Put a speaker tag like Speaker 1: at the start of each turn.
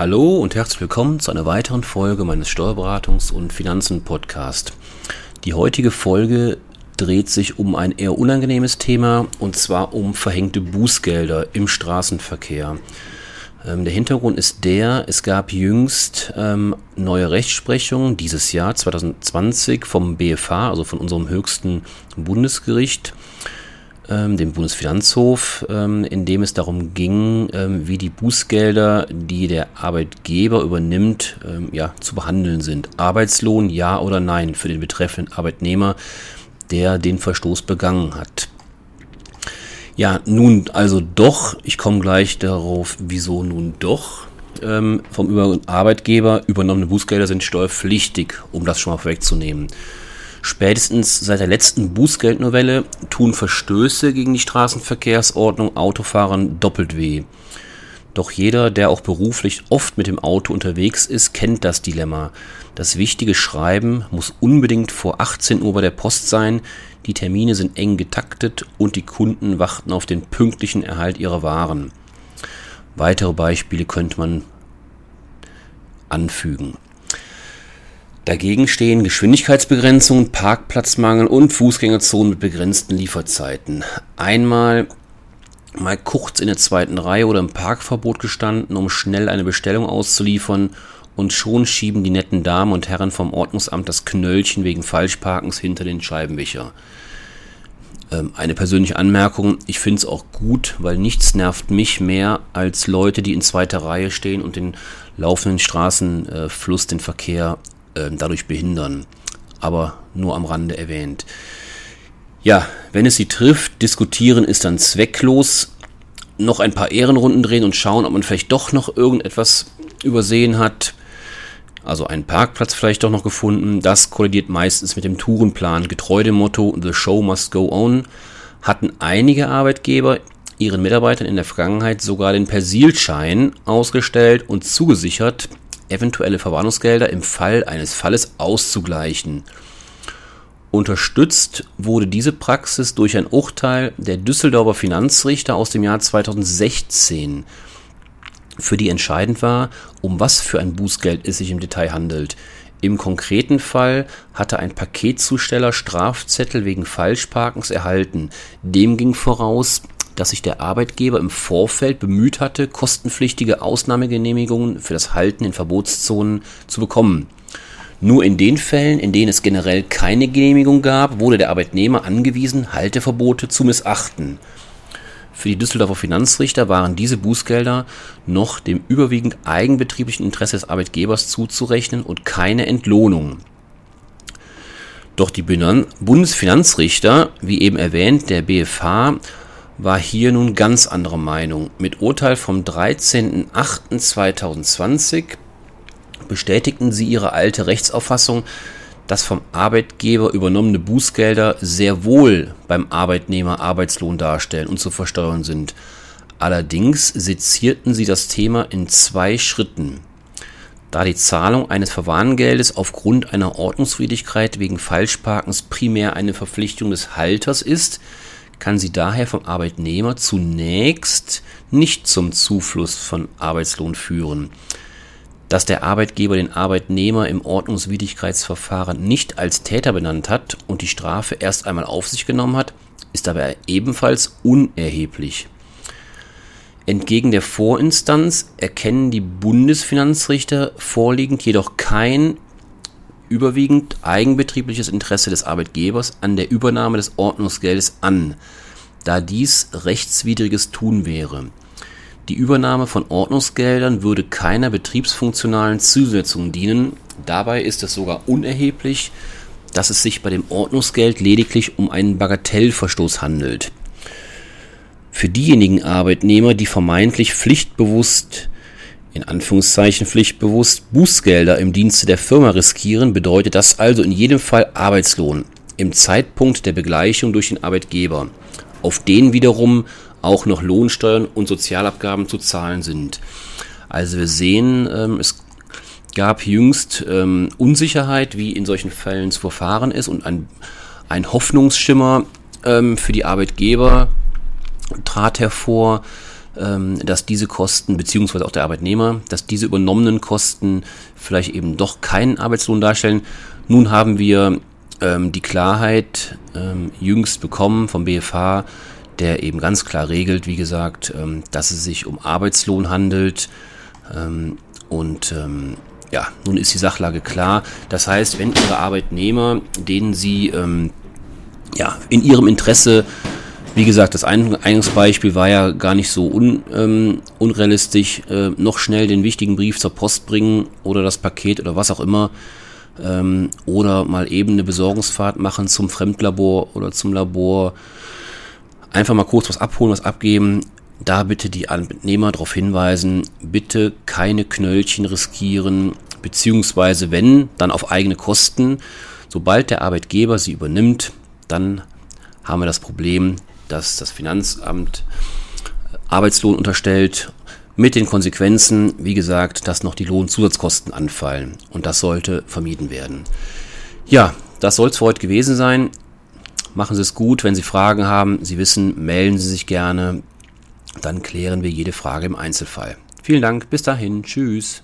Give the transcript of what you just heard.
Speaker 1: Hallo und herzlich willkommen zu einer weiteren Folge meines Steuerberatungs- und Finanzen-Podcast. Die heutige Folge dreht sich um ein eher unangenehmes Thema und zwar um verhängte Bußgelder im Straßenverkehr. Ähm, der Hintergrund ist der, es gab jüngst ähm, neue Rechtsprechung dieses Jahr 2020 vom BFH, also von unserem höchsten Bundesgericht, dem Bundesfinanzhof, ähm, in dem es darum ging, ähm, wie die Bußgelder, die der Arbeitgeber übernimmt, ähm, ja, zu behandeln sind. Arbeitslohn, ja oder nein für den betreffenden Arbeitnehmer, der den Verstoß begangen hat. Ja, nun also doch, ich komme gleich darauf, wieso nun doch. Ähm, vom Arbeitgeber übernommene Bußgelder sind steuerpflichtig, um das schon mal vorwegzunehmen. Spätestens seit der letzten Bußgeldnovelle tun Verstöße gegen die Straßenverkehrsordnung Autofahrern doppelt weh. Doch jeder, der auch beruflich oft mit dem Auto unterwegs ist, kennt das Dilemma. Das wichtige Schreiben muss unbedingt vor 18 Uhr bei der Post sein, die Termine sind eng getaktet und die Kunden warten auf den pünktlichen Erhalt ihrer Waren. Weitere Beispiele könnte man anfügen. Dagegen stehen Geschwindigkeitsbegrenzungen, Parkplatzmangel und Fußgängerzonen mit begrenzten Lieferzeiten. Einmal mal kurz in der zweiten Reihe oder im Parkverbot gestanden, um schnell eine Bestellung auszuliefern und schon schieben die netten Damen und Herren vom Ordnungsamt das Knöllchen wegen Falschparkens hinter den Scheibenwischer. Ähm, eine persönliche Anmerkung, ich finde es auch gut, weil nichts nervt mich mehr als Leute, die in zweiter Reihe stehen und den laufenden Straßenfluss, den Verkehr äh, dadurch behindern. Aber nur am Rande erwähnt. Ja, wenn es sie trifft, diskutieren ist dann zwecklos. Noch ein paar Ehrenrunden drehen und schauen, ob man vielleicht doch noch irgendetwas übersehen hat. Also einen Parkplatz vielleicht doch noch gefunden. Das kollidiert meistens mit dem Tourenplan. Getreu dem Motto The Show must go on hatten einige Arbeitgeber ihren Mitarbeitern in der Vergangenheit sogar den Persilschein ausgestellt und zugesichert, eventuelle Verwarnungsgelder im Fall eines Falles auszugleichen. Unterstützt wurde diese Praxis durch ein Urteil der Düsseldorfer Finanzrichter aus dem Jahr 2016, für die entscheidend war, um was für ein Bußgeld es sich im Detail handelt. Im konkreten Fall hatte ein Paketzusteller Strafzettel wegen Falschparkens erhalten. Dem ging voraus, dass sich der Arbeitgeber im Vorfeld bemüht hatte, kostenpflichtige Ausnahmegenehmigungen für das Halten in Verbotszonen zu bekommen. Nur in den Fällen, in denen es generell keine Genehmigung gab, wurde der Arbeitnehmer angewiesen, Halteverbote zu missachten. Für die Düsseldorfer Finanzrichter waren diese Bußgelder noch dem überwiegend eigenbetrieblichen Interesse des Arbeitgebers zuzurechnen und keine Entlohnung. Doch die Bundesfinanzrichter, wie eben erwähnt, der BFH, war hier nun ganz anderer Meinung. Mit Urteil vom 13.08.2020 bestätigten sie ihre alte Rechtsauffassung, dass vom Arbeitgeber übernommene Bußgelder sehr wohl beim Arbeitnehmer Arbeitslohn darstellen und zu versteuern sind. Allerdings sezierten sie das Thema in zwei Schritten. Da die Zahlung eines Verwarngeldes aufgrund einer Ordnungswidrigkeit wegen Falschparkens primär eine Verpflichtung des Halters ist, kann sie daher vom Arbeitnehmer zunächst nicht zum Zufluss von Arbeitslohn führen. Dass der Arbeitgeber den Arbeitnehmer im Ordnungswidrigkeitsverfahren nicht als Täter benannt hat und die Strafe erst einmal auf sich genommen hat, ist aber ebenfalls unerheblich. Entgegen der Vorinstanz erkennen die Bundesfinanzrichter vorliegend jedoch kein überwiegend eigenbetriebliches Interesse des Arbeitgebers an der Übernahme des Ordnungsgeldes an, da dies rechtswidriges Tun wäre. Die Übernahme von Ordnungsgeldern würde keiner betriebsfunktionalen Zielsetzung dienen, dabei ist es sogar unerheblich, dass es sich bei dem Ordnungsgeld lediglich um einen Bagatellverstoß handelt. Für diejenigen Arbeitnehmer, die vermeintlich pflichtbewusst in Anführungszeichen pflichtbewusst Bußgelder im Dienste der Firma riskieren, bedeutet das also in jedem Fall Arbeitslohn im Zeitpunkt der Begleichung durch den Arbeitgeber, auf den wiederum auch noch Lohnsteuern und Sozialabgaben zu zahlen sind. Also wir sehen, ähm, es gab jüngst ähm, Unsicherheit, wie in solchen Fällen zu verfahren ist und ein, ein Hoffnungsschimmer ähm, für die Arbeitgeber trat hervor, dass diese Kosten, beziehungsweise auch der Arbeitnehmer, dass diese übernommenen Kosten vielleicht eben doch keinen Arbeitslohn darstellen. Nun haben wir ähm, die Klarheit ähm, jüngst bekommen vom BFH, der eben ganz klar regelt, wie gesagt, ähm, dass es sich um Arbeitslohn handelt. Ähm, und ähm, ja, nun ist die Sachlage klar. Das heißt, wenn Ihre Arbeitnehmer, denen Sie ähm, ja, in Ihrem Interesse wie gesagt, das Eingangsbeispiel war ja gar nicht so un, ähm, unrealistisch. Äh, noch schnell den wichtigen Brief zur Post bringen oder das Paket oder was auch immer. Ähm, oder mal eben eine Besorgungsfahrt machen zum Fremdlabor oder zum Labor. Einfach mal kurz was abholen, was abgeben. Da bitte die Arbeitnehmer darauf hinweisen, bitte keine Knöllchen riskieren, beziehungsweise wenn, dann auf eigene Kosten. Sobald der Arbeitgeber sie übernimmt, dann haben wir das Problem, dass das Finanzamt Arbeitslohn unterstellt mit den Konsequenzen, wie gesagt, dass noch die Lohnzusatzkosten anfallen. Und das sollte vermieden werden. Ja, das soll es für heute gewesen sein. Machen Sie es gut. Wenn Sie Fragen haben, Sie wissen, melden Sie sich gerne. Dann klären wir jede Frage im Einzelfall. Vielen Dank. Bis dahin. Tschüss.